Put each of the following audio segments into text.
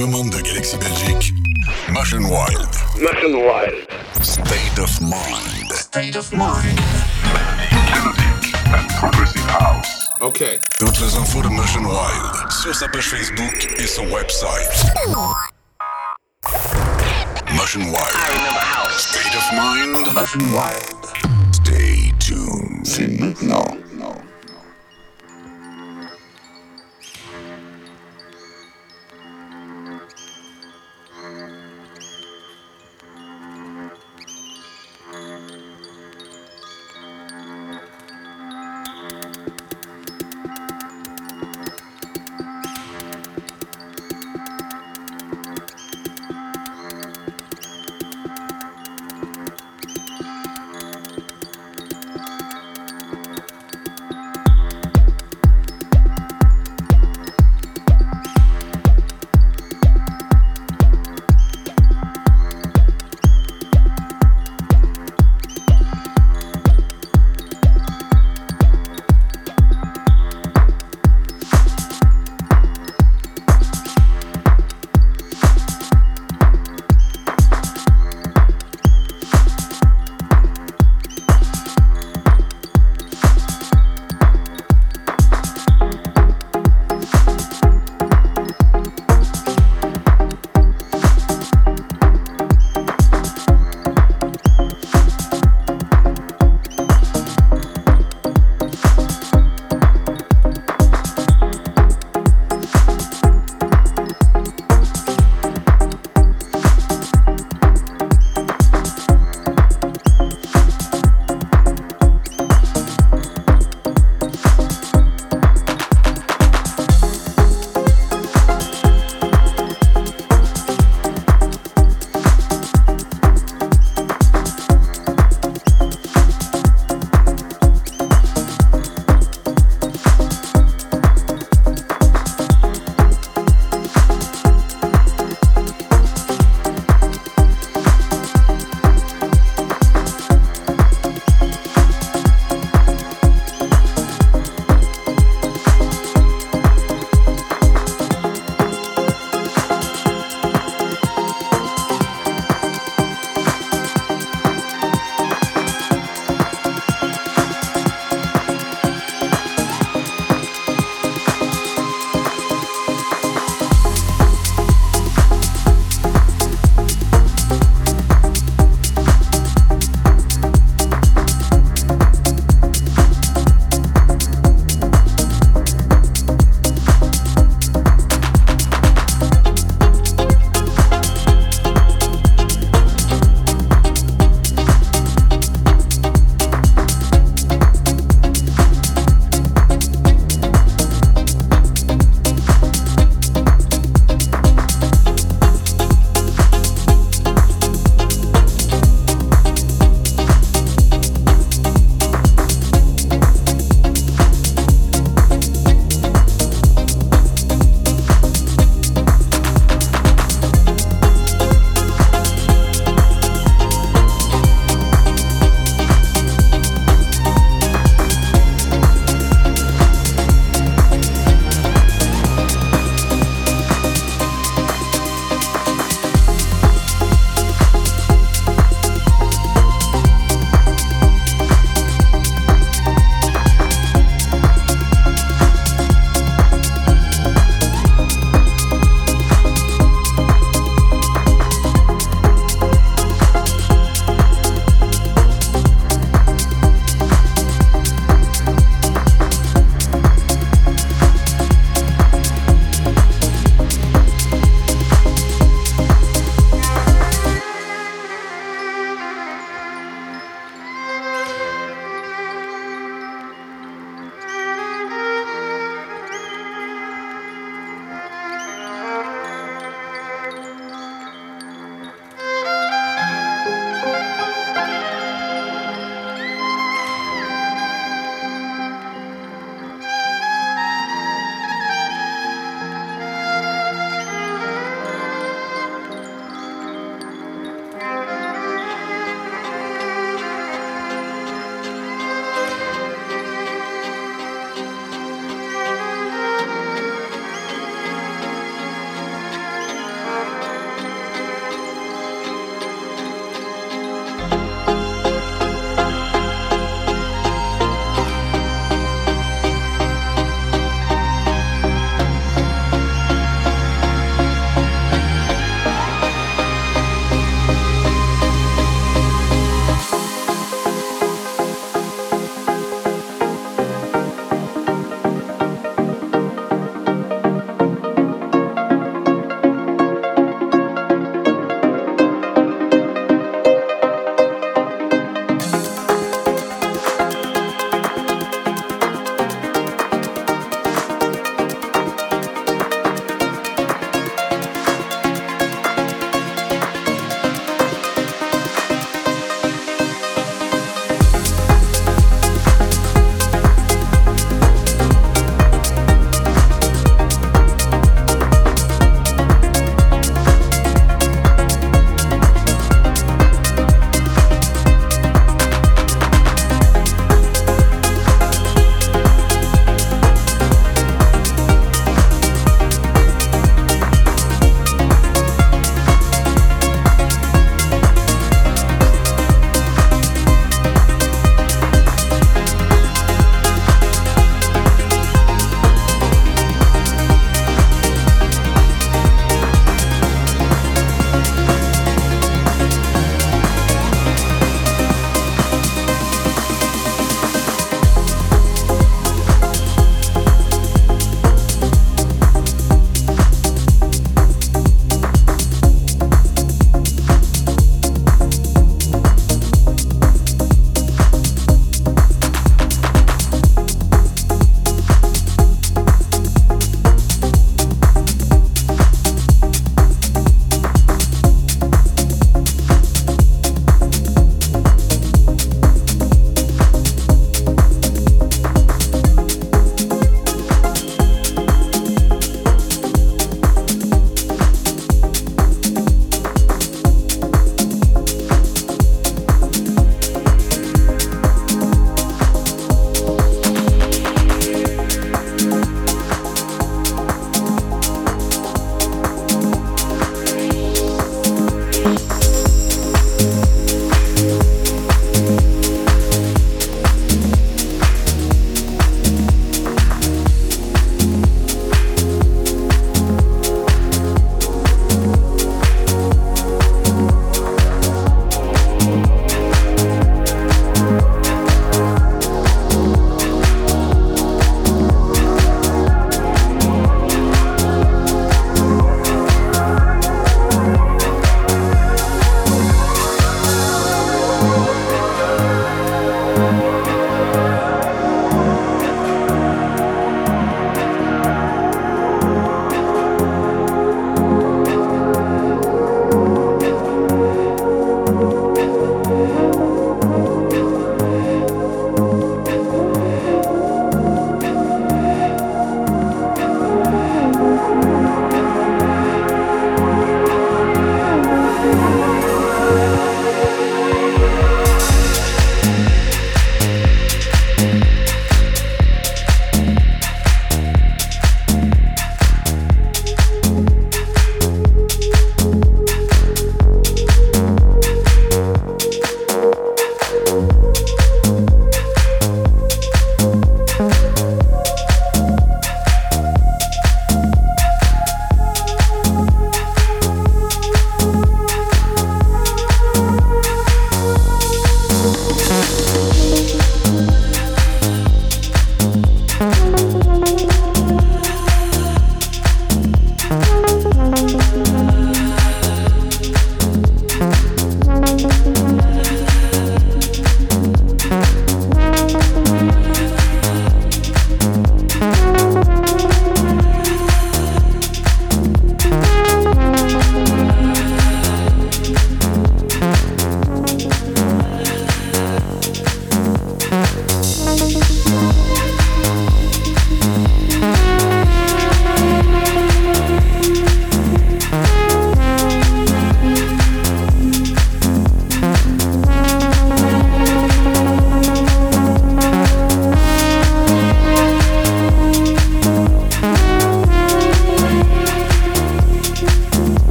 commande de Galaxy Belgique, Machine Wild. Machine Wild. State of Mind. State of Mind. Melodic and Progressive House. OK. Toutes les infos de Machine Wild sur sa page Facebook et son website. Machine Wild. I remember how. State of Mind. Machine Wild. Stay tuned. C'est maintenant.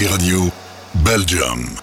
Radio, Belgium.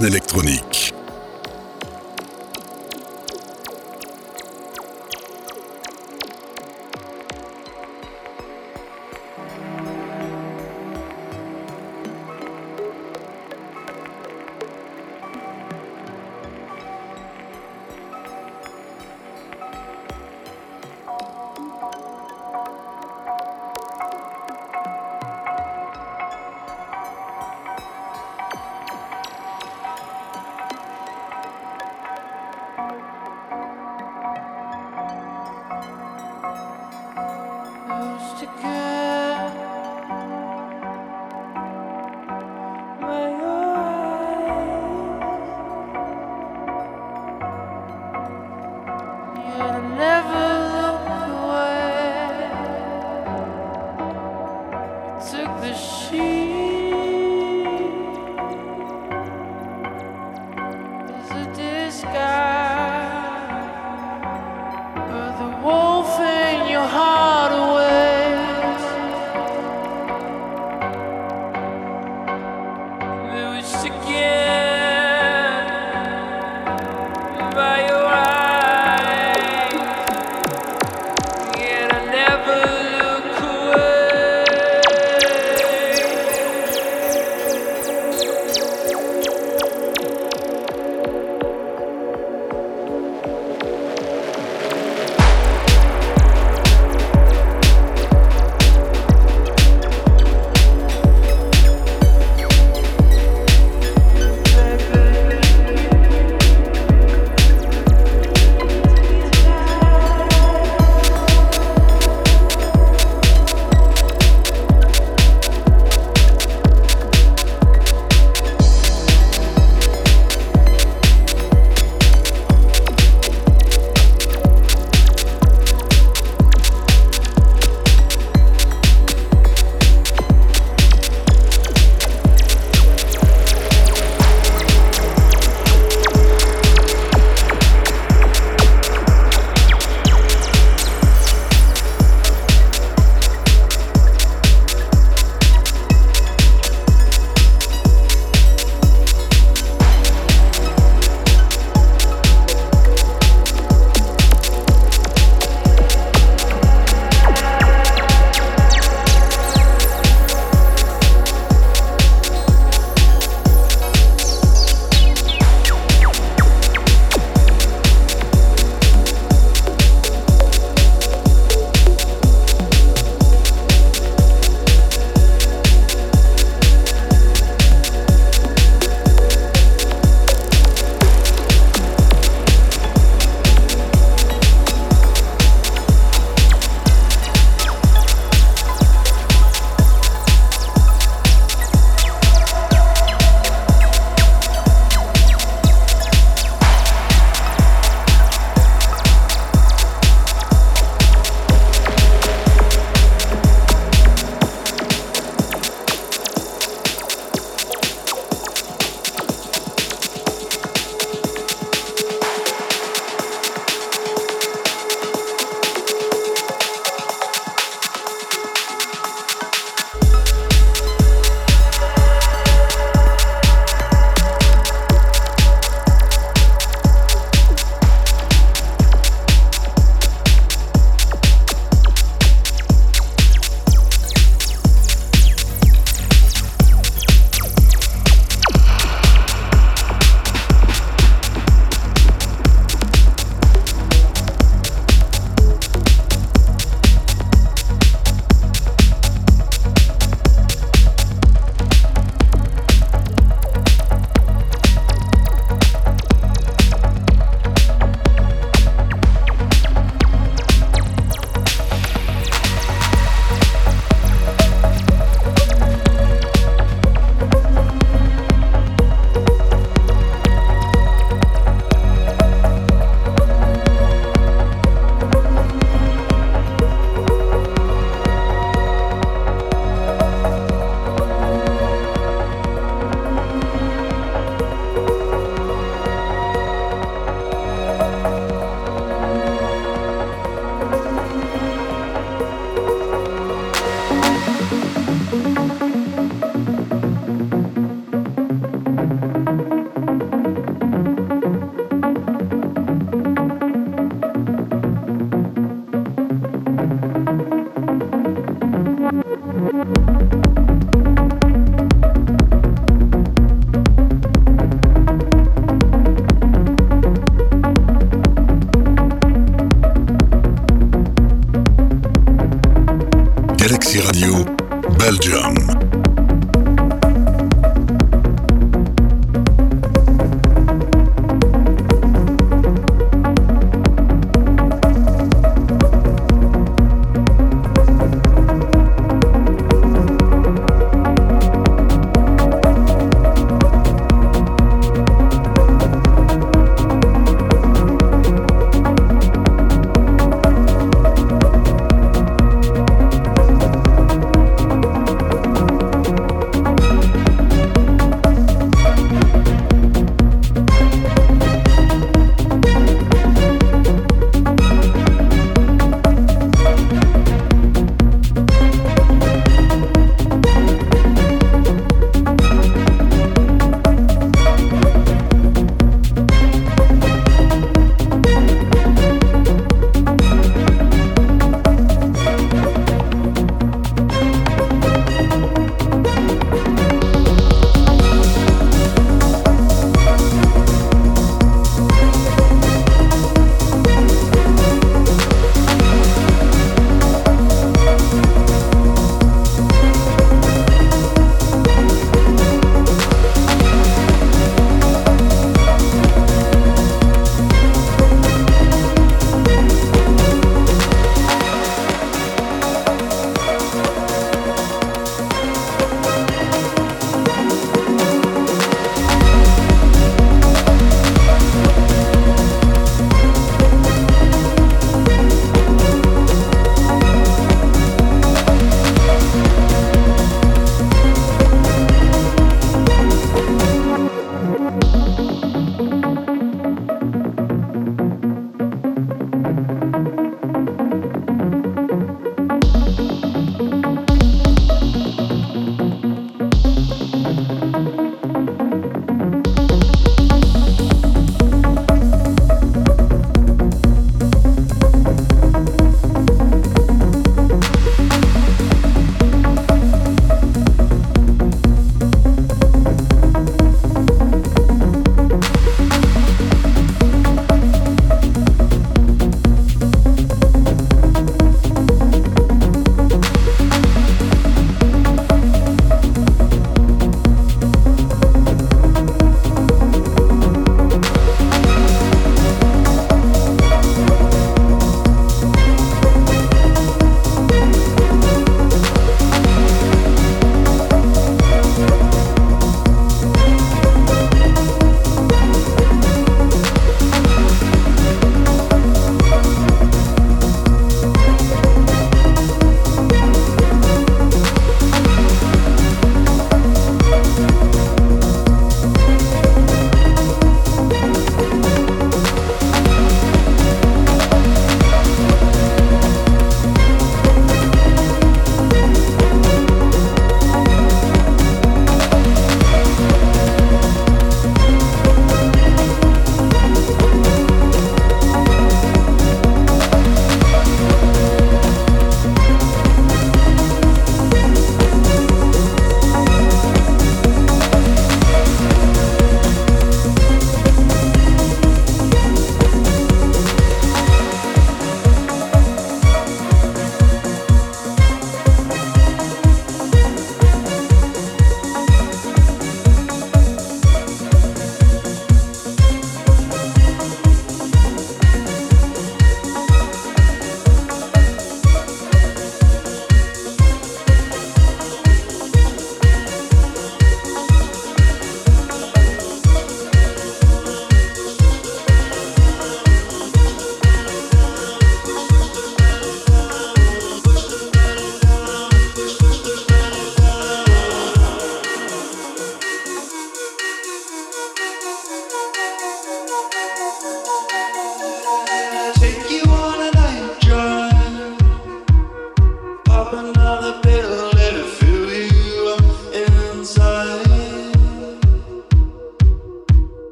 Scène.